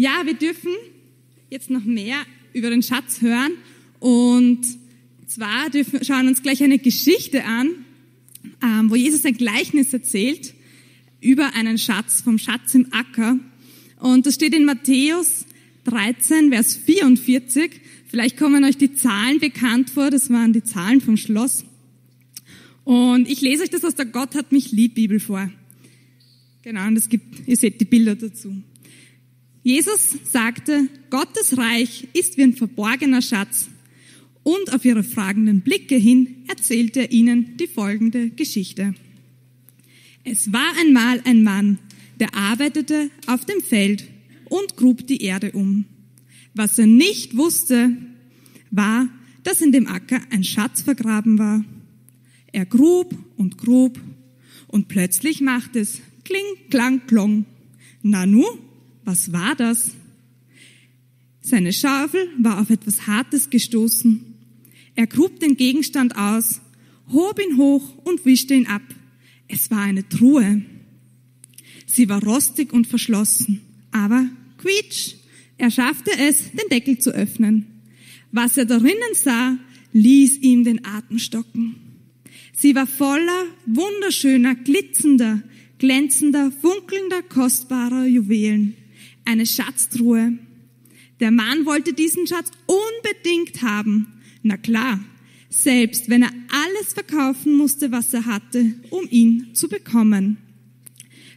Ja, wir dürfen jetzt noch mehr über den Schatz hören und zwar dürfen, schauen wir uns gleich eine Geschichte an, ähm, wo Jesus ein Gleichnis erzählt über einen Schatz, vom Schatz im Acker. Und das steht in Matthäus 13, Vers 44. Vielleicht kommen euch die Zahlen bekannt vor, das waren die Zahlen vom Schloss. Und ich lese euch das aus der Gott hat mich lieb Bibel vor. Genau, und es gibt, ihr seht die Bilder dazu. Jesus sagte, Gottes Reich ist wie ein verborgener Schatz. Und auf ihre fragenden Blicke hin erzählte er ihnen die folgende Geschichte. Es war einmal ein Mann, der arbeitete auf dem Feld und grub die Erde um. Was er nicht wusste, war, dass in dem Acker ein Schatz vergraben war. Er grub und grub und plötzlich macht es kling, klang, klong. Nanu, was war das? Seine Schaufel war auf etwas Hartes gestoßen. Er grub den Gegenstand aus, hob ihn hoch und wischte ihn ab. Es war eine Truhe. Sie war rostig und verschlossen, aber quietsch, er schaffte es, den Deckel zu öffnen. Was er darinnen sah, ließ ihm den Atem stocken. Sie war voller wunderschöner, glitzender, glänzender, funkelnder, kostbarer Juwelen. Eine Schatztruhe. Der Mann wollte diesen Schatz unbedingt haben. Na klar, selbst wenn er alles verkaufen musste, was er hatte, um ihn zu bekommen.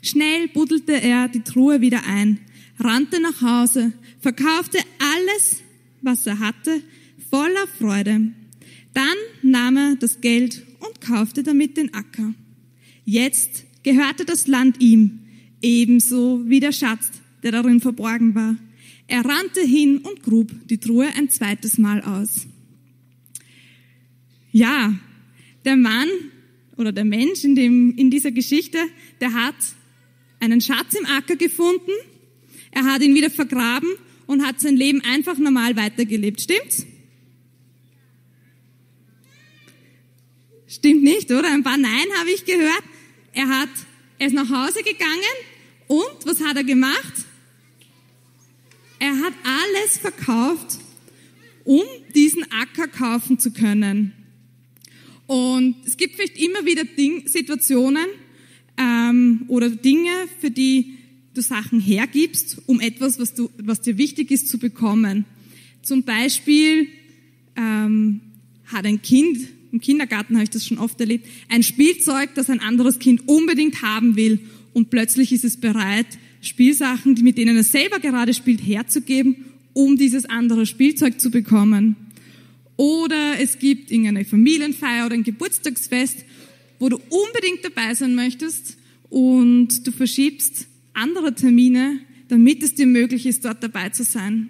Schnell buddelte er die Truhe wieder ein, rannte nach Hause, verkaufte alles, was er hatte, voller Freude. Dann nahm er das Geld und kaufte damit den Acker. Jetzt gehörte das Land ihm, ebenso wie der Schatz, der darin verborgen war. Er rannte hin und grub die Truhe ein zweites Mal aus. Ja, der Mann oder der Mensch in, dem, in dieser Geschichte, der hat einen Schatz im Acker gefunden, er hat ihn wieder vergraben und hat sein Leben einfach normal weitergelebt. Stimmt's? Stimmt nicht, oder? Ein paar Nein habe ich gehört. Er hat, er ist nach Hause gegangen und was hat er gemacht? Er hat alles verkauft, um diesen Acker kaufen zu können. Und es gibt vielleicht immer wieder Ding, Situationen ähm, oder Dinge, für die du Sachen hergibst, um etwas, was, du, was dir wichtig ist, zu bekommen. Zum Beispiel ähm, hat ein Kind im Kindergarten habe ich das schon oft erlebt, ein Spielzeug, das ein anderes Kind unbedingt haben will und plötzlich ist es bereit, Spielsachen, mit denen er selber gerade spielt, herzugeben, um dieses andere Spielzeug zu bekommen. Oder es gibt irgendeine Familienfeier oder ein Geburtstagsfest, wo du unbedingt dabei sein möchtest und du verschiebst andere Termine, damit es dir möglich ist, dort dabei zu sein.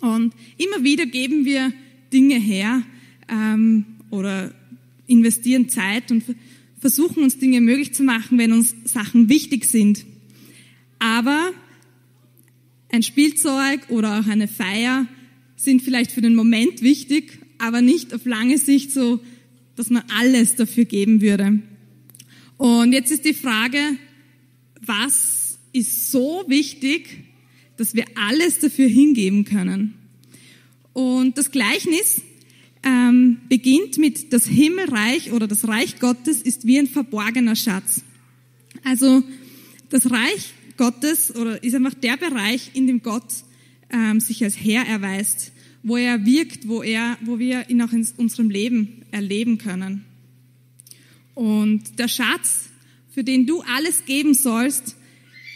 Und immer wieder geben wir Dinge her, ähm, oder investieren Zeit und versuchen uns Dinge möglich zu machen, wenn uns Sachen wichtig sind. Aber ein Spielzeug oder auch eine Feier sind vielleicht für den Moment wichtig, aber nicht auf lange Sicht so, dass man alles dafür geben würde. Und jetzt ist die Frage, was ist so wichtig, dass wir alles dafür hingeben können? Und das Gleichnis ähm, beginnt mit das Himmelreich oder das Reich Gottes ist wie ein verborgener Schatz. Also das Reich Gottes oder ist einfach der Bereich, in dem Gott ähm, sich als Herr erweist, wo er wirkt, wo er, wo wir ihn auch in unserem Leben erleben können. Und der Schatz, für den du alles geben sollst,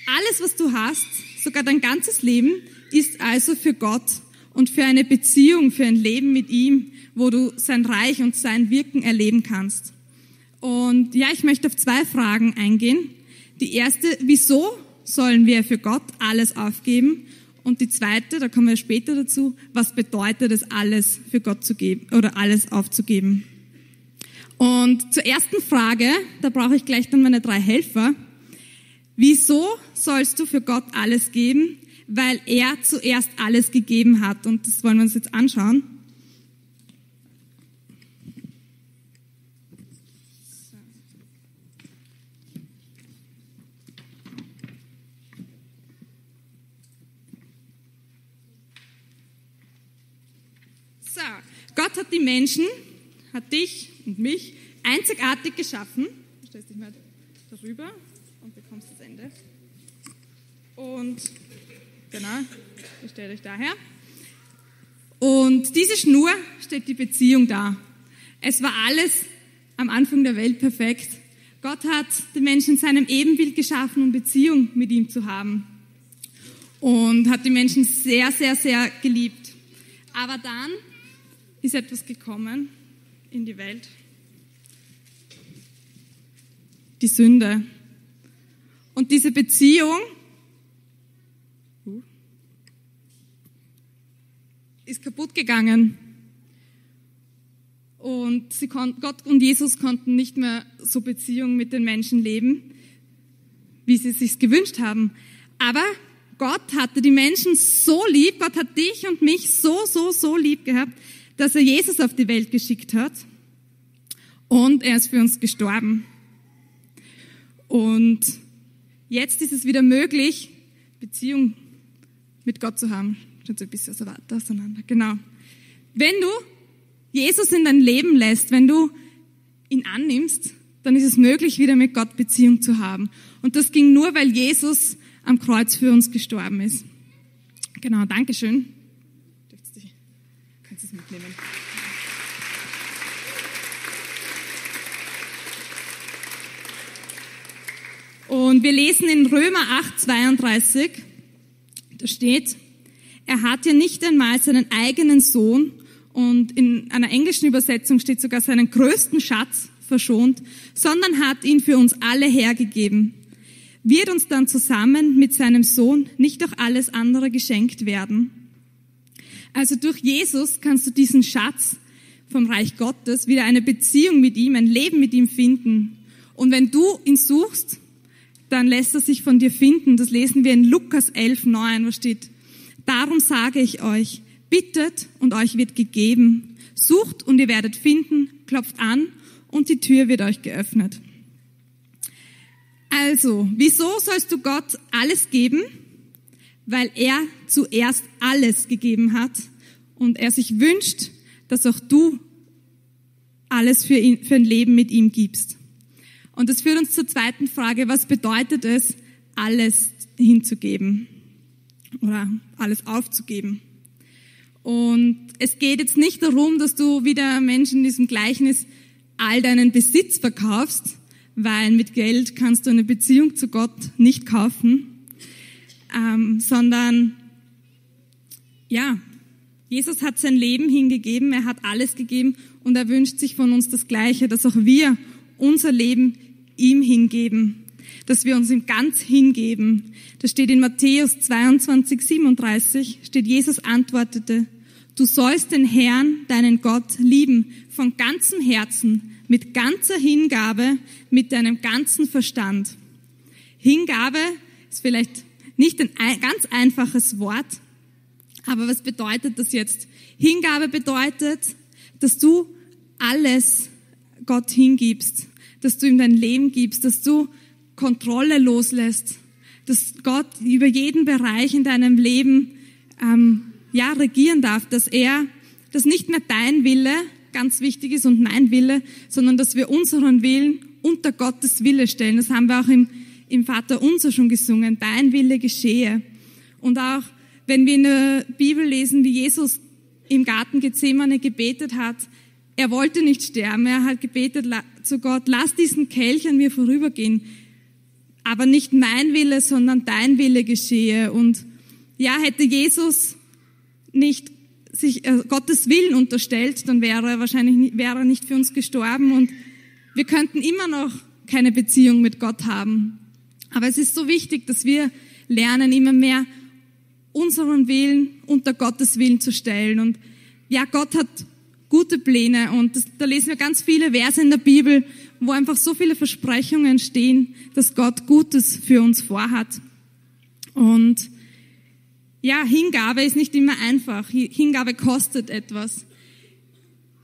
alles, was du hast, sogar dein ganzes Leben, ist also für Gott und für eine Beziehung, für ein Leben mit ihm, wo du sein Reich und sein Wirken erleben kannst. Und ja, ich möchte auf zwei Fragen eingehen. Die erste, wieso sollen wir für Gott alles aufgeben? Und die zweite, da kommen wir später dazu, was bedeutet es alles für Gott zu geben oder alles aufzugeben? Und zur ersten Frage, da brauche ich gleich dann meine drei Helfer. Wieso sollst du für Gott alles geben? weil er zuerst alles gegeben hat. Und das wollen wir uns jetzt anschauen. So, Gott hat die Menschen, hat dich und mich einzigartig geschaffen. Du stellst dich mal darüber und bekommst das Ende. Und genau, ihr stellt euch daher. Und diese Schnur stellt die Beziehung dar. Es war alles am Anfang der Welt perfekt. Gott hat den Menschen in seinem Ebenbild geschaffen, um Beziehung mit ihm zu haben. Und hat die Menschen sehr, sehr, sehr geliebt. Aber dann ist etwas gekommen in die Welt. Die Sünde. Und diese Beziehung ist kaputt gegangen. Und sie Gott und Jesus konnten nicht mehr so Beziehungen mit den Menschen leben, wie sie es sich gewünscht haben. Aber Gott hatte die Menschen so lieb, Gott hat dich und mich so, so, so lieb gehabt, dass er Jesus auf die Welt geschickt hat. Und er ist für uns gestorben. Und jetzt ist es wieder möglich, Beziehung mit Gott zu haben. So ein bisschen so weiter auseinander. Genau. Wenn du Jesus in dein Leben lässt, wenn du ihn annimmst, dann ist es möglich, wieder mit Gott Beziehung zu haben. Und das ging nur, weil Jesus am Kreuz für uns gestorben ist. Genau, Dankeschön. Kannst es mitnehmen? Und wir lesen in Römer 8, 32, da steht, er hat ja nicht einmal seinen eigenen Sohn, und in einer englischen Übersetzung steht sogar seinen größten Schatz verschont, sondern hat ihn für uns alle hergegeben. Wird uns dann zusammen mit seinem Sohn nicht auch alles andere geschenkt werden? Also durch Jesus kannst du diesen Schatz vom Reich Gottes wieder eine Beziehung mit ihm, ein Leben mit ihm finden. Und wenn du ihn suchst, dann lässt er sich von dir finden. Das lesen wir in Lukas 11, 9, wo steht, darum sage ich euch, Bittet und euch wird gegeben. Sucht und ihr werdet finden. Klopft an und die Tür wird euch geöffnet. Also, wieso sollst du Gott alles geben? Weil er zuerst alles gegeben hat und er sich wünscht, dass auch du alles für, ihn, für ein Leben mit ihm gibst. Und das führt uns zur zweiten Frage, was bedeutet es, alles hinzugeben oder alles aufzugeben? Und es geht jetzt nicht darum, dass du wieder Menschen in diesem Gleichnis all deinen Besitz verkaufst, weil mit Geld kannst du eine Beziehung zu Gott nicht kaufen, ähm, sondern ja, Jesus hat sein Leben hingegeben, er hat alles gegeben und er wünscht sich von uns das Gleiche, dass auch wir unser Leben ihm hingeben, dass wir uns ihm ganz hingeben. Das steht in Matthäus 22, 37, steht, Jesus antwortete, Du sollst den Herrn, deinen Gott, lieben von ganzem Herzen, mit ganzer Hingabe, mit deinem ganzen Verstand. Hingabe ist vielleicht nicht ein ganz einfaches Wort, aber was bedeutet das jetzt? Hingabe bedeutet, dass du alles Gott hingibst, dass du ihm dein Leben gibst, dass du Kontrolle loslässt, dass Gott über jeden Bereich in deinem Leben ähm, ja, regieren darf, dass er, dass nicht mehr dein Wille ganz wichtig ist und mein Wille, sondern dass wir unseren Willen unter Gottes Wille stellen. Das haben wir auch im, im Vater unser schon gesungen. Dein Wille geschehe. Und auch wenn wir in der Bibel lesen, wie Jesus im Garten Gethsemane gebetet hat, er wollte nicht sterben, er hat gebetet zu Gott, lass diesen Kelch an mir vorübergehen, aber nicht mein Wille, sondern dein Wille geschehe. Und ja, hätte Jesus nicht sich äh, Gottes Willen unterstellt, dann wäre er wahrscheinlich wäre er nicht für uns gestorben und wir könnten immer noch keine Beziehung mit Gott haben. Aber es ist so wichtig, dass wir lernen, immer mehr unseren Willen unter Gottes Willen zu stellen. Und ja, Gott hat gute Pläne und das, da lesen wir ganz viele Verse in der Bibel, wo einfach so viele Versprechungen stehen, dass Gott Gutes für uns vorhat. Und ja, Hingabe ist nicht immer einfach. Hingabe kostet etwas.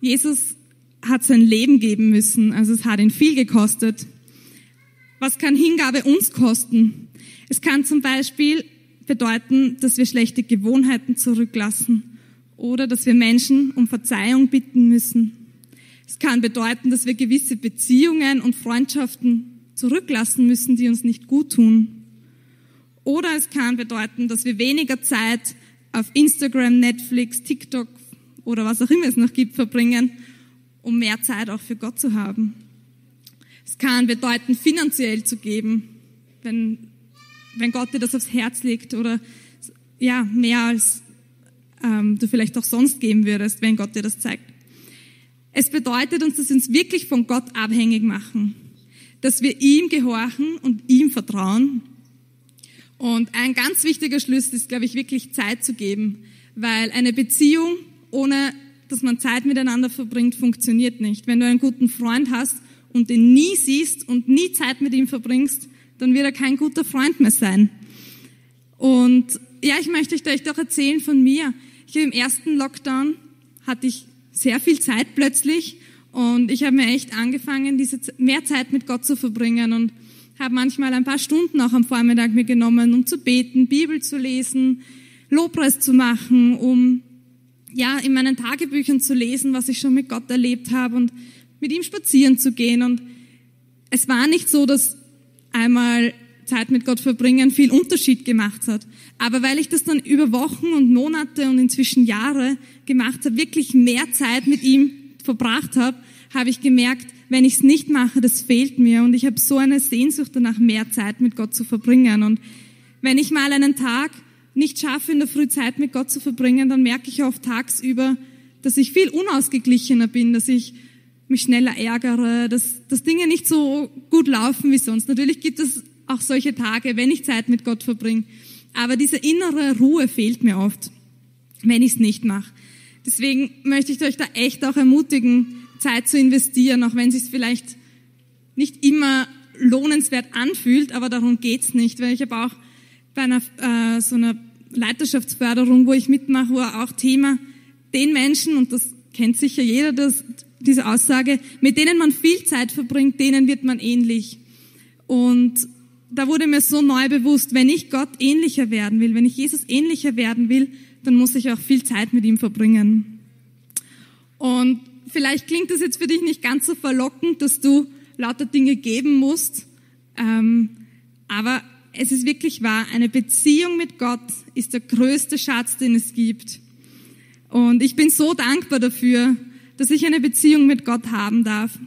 Jesus hat sein Leben geben müssen, also es hat ihn viel gekostet. Was kann Hingabe uns kosten? Es kann zum Beispiel bedeuten, dass wir schlechte Gewohnheiten zurücklassen oder dass wir Menschen um Verzeihung bitten müssen. Es kann bedeuten, dass wir gewisse Beziehungen und Freundschaften zurücklassen müssen, die uns nicht gut tun. Oder es kann bedeuten, dass wir weniger Zeit auf Instagram, Netflix, TikTok oder was auch immer es noch gibt verbringen, um mehr Zeit auch für Gott zu haben. Es kann bedeuten, finanziell zu geben, wenn, wenn Gott dir das aufs Herz legt oder ja, mehr als ähm, du vielleicht auch sonst geben würdest, wenn Gott dir das zeigt. Es bedeutet uns, dass wir uns wirklich von Gott abhängig machen, dass wir ihm gehorchen und ihm vertrauen. Und ein ganz wichtiger Schlüssel ist, glaube ich, wirklich Zeit zu geben, weil eine Beziehung ohne dass man Zeit miteinander verbringt, funktioniert nicht. Wenn du einen guten Freund hast und den nie siehst und nie Zeit mit ihm verbringst, dann wird er kein guter Freund mehr sein. Und ja, ich möchte euch doch erzählen von mir. Ich im ersten Lockdown hatte ich sehr viel Zeit plötzlich und ich habe mir echt angefangen, diese mehr Zeit mit Gott zu verbringen und habe manchmal ein paar Stunden auch am Vormittag mir genommen, um zu beten, Bibel zu lesen, Lobpreis zu machen, um ja in meinen Tagebüchern zu lesen, was ich schon mit Gott erlebt habe und mit ihm spazieren zu gehen. Und es war nicht so, dass einmal Zeit mit Gott verbringen viel Unterschied gemacht hat. Aber weil ich das dann über Wochen und Monate und inzwischen Jahre gemacht habe, wirklich mehr Zeit mit ihm verbracht habe, habe ich gemerkt, wenn ich es nicht mache, das fehlt mir. Und ich habe so eine Sehnsucht danach, mehr Zeit mit Gott zu verbringen. Und wenn ich mal einen Tag nicht schaffe, in der Früh Zeit mit Gott zu verbringen, dann merke ich oft tagsüber, dass ich viel unausgeglichener bin, dass ich mich schneller ärgere, dass, dass Dinge nicht so gut laufen wie sonst. Natürlich gibt es auch solche Tage, wenn ich Zeit mit Gott verbringe. Aber diese innere Ruhe fehlt mir oft, wenn ich es nicht mache. Deswegen möchte ich euch da echt auch ermutigen, Zeit zu investieren, auch wenn es sich vielleicht nicht immer lohnenswert anfühlt, aber darum geht's nicht, weil ich habe auch bei einer äh, so einer Leiterschaftsförderung, wo ich mitmache, war auch Thema den Menschen, und das kennt sicher jeder, das, diese Aussage, mit denen man viel Zeit verbringt, denen wird man ähnlich. Und da wurde mir so neu bewusst, wenn ich Gott ähnlicher werden will, wenn ich Jesus ähnlicher werden will, dann muss ich auch viel Zeit mit ihm verbringen. Und vielleicht klingt das jetzt für dich nicht ganz so verlockend, dass du lauter Dinge geben musst, ähm, aber es ist wirklich wahr, eine Beziehung mit Gott ist der größte Schatz, den es gibt. Und ich bin so dankbar dafür, dass ich eine Beziehung mit Gott haben darf.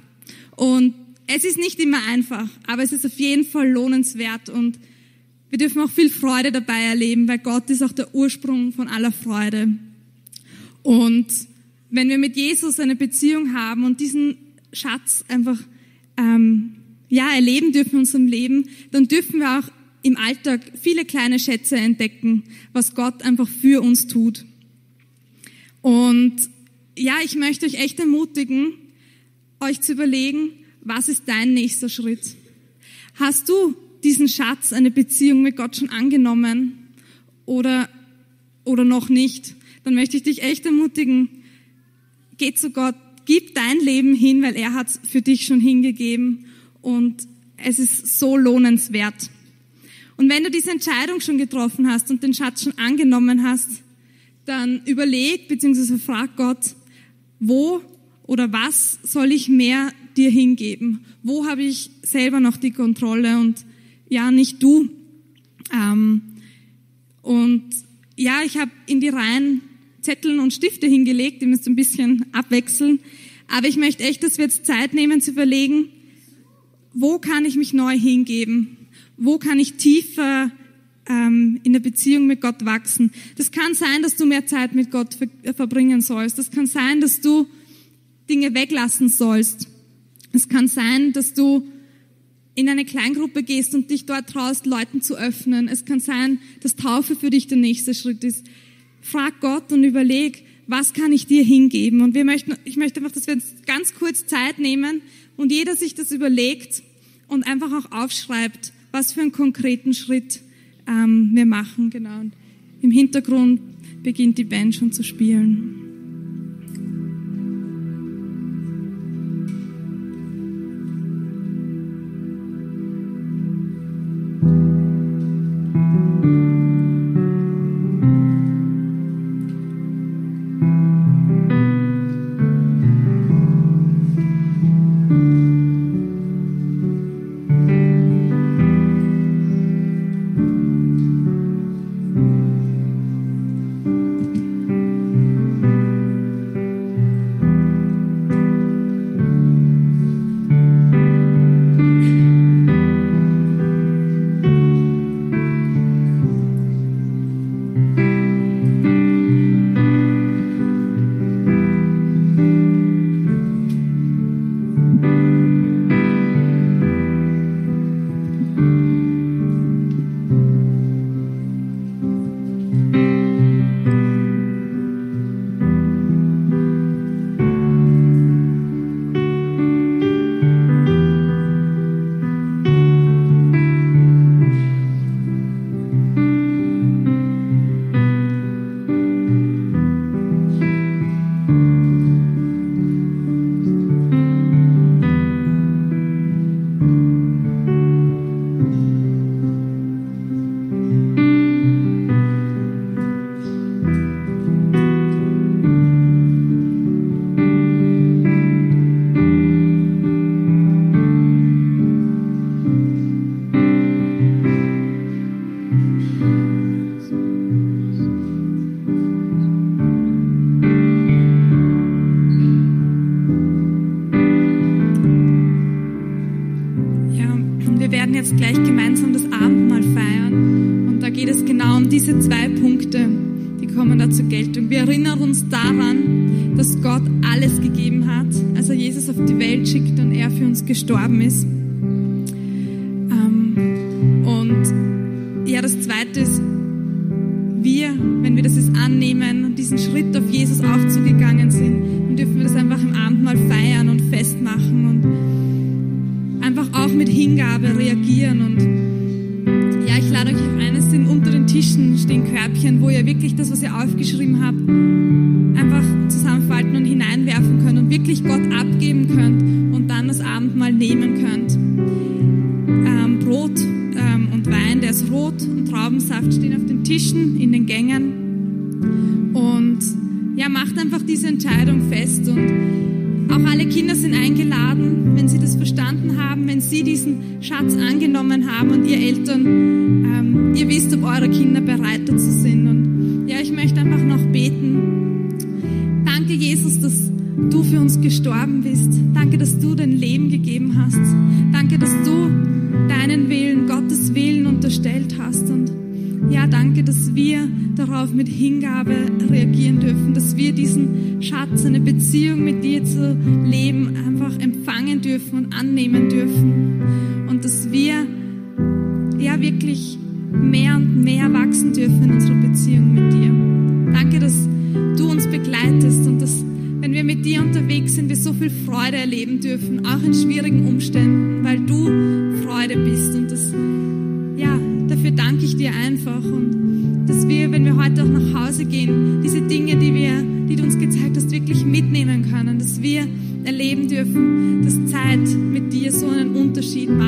Und es ist nicht immer einfach, aber es ist auf jeden Fall lohnenswert und wir dürfen auch viel Freude dabei erleben, weil Gott ist auch der Ursprung von aller Freude. Und wenn wir mit Jesus eine Beziehung haben und diesen Schatz einfach ähm, ja erleben dürfen in unserem Leben, dann dürfen wir auch im Alltag viele kleine Schätze entdecken, was Gott einfach für uns tut. Und ja, ich möchte euch echt ermutigen, euch zu überlegen, was ist dein nächster Schritt? Hast du diesen Schatz, eine Beziehung mit Gott schon angenommen oder, oder noch nicht? Dann möchte ich dich echt ermutigen, geh zu Gott, gib dein Leben hin, weil er hat es für dich schon hingegeben und es ist so lohnenswert. Und wenn du diese Entscheidung schon getroffen hast und den Schatz schon angenommen hast, dann überleg bzw. frag Gott, wo oder was soll ich mehr dir hingeben? Wo habe ich selber noch die Kontrolle und ja, nicht du? Ähm, und ja, ich habe in die Reihen Zetteln und Stifte hingelegt, die müsst ein bisschen abwechseln. Aber ich möchte echt, dass wir jetzt Zeit nehmen zu überlegen, wo kann ich mich neu hingeben? wo kann ich tiefer ähm, in der Beziehung mit Gott wachsen. Das kann sein, dass du mehr Zeit mit Gott ver verbringen sollst. Das kann sein, dass du Dinge weglassen sollst. Es kann sein, dass du in eine Kleingruppe gehst und dich dort traust, Leuten zu öffnen. Es kann sein, dass Taufe für dich der nächste Schritt ist. Frag Gott und überleg, was kann ich dir hingeben? Und wir möchten, ich möchte einfach, dass wir uns ganz kurz Zeit nehmen und jeder sich das überlegt und einfach auch aufschreibt, was für einen konkreten Schritt ähm, wir machen. Genau. Und Im Hintergrund beginnt die Band schon zu spielen. werden jetzt gleich gemeinsam das Abendmahl feiern. Und da geht es genau um diese zwei Punkte, die kommen da zur Geltung. Wir erinnern uns daran, dass Gott alles gegeben hat, als er Jesus auf die Welt schickt und er für uns gestorben ist. Unter den Körbchen, wo ihr wirklich das, was ihr aufgeschrieben habt, einfach zusammenfalten und hineinwerfen könnt und wirklich Gott abgeben könnt und dann das Abendmahl nehmen könnt. Ähm, Brot ähm, und Wein, der ist rot und Traubensaft stehen auf den Tischen, in den Gängen. Und ja, macht einfach diese Entscheidung fest und auch alle Kinder sind eingeladen, wenn sie das verstanden haben, wenn sie diesen Jesus, dass du für uns gestorben bist. Danke, dass du dein Leben gegeben hast. Danke, dass du deinen Willen, Gottes Willen unterstellt hast. Und ja, danke, dass wir darauf mit Hingabe reagieren dürfen, dass wir diesen Schatz, eine Beziehung mit dir zu leben, einfach empfangen dürfen und annehmen dürfen. Und dass wir ja wirklich mehr und mehr wachsen dürfen in unserer Beziehung mit dir. Danke, dass du uns begleitest und dass, wenn wir mit dir unterwegs sind, wir so viel Freude erleben dürfen, auch in schwierigen Umständen, weil du Freude bist. Und das, ja, dafür danke ich dir einfach. Und dass wir, wenn wir heute auch nach Hause gehen, diese Dinge, die wir, die du uns gezeigt hast, wirklich mitnehmen können, dass wir erleben dürfen, dass Zeit mit dir so einen Unterschied macht.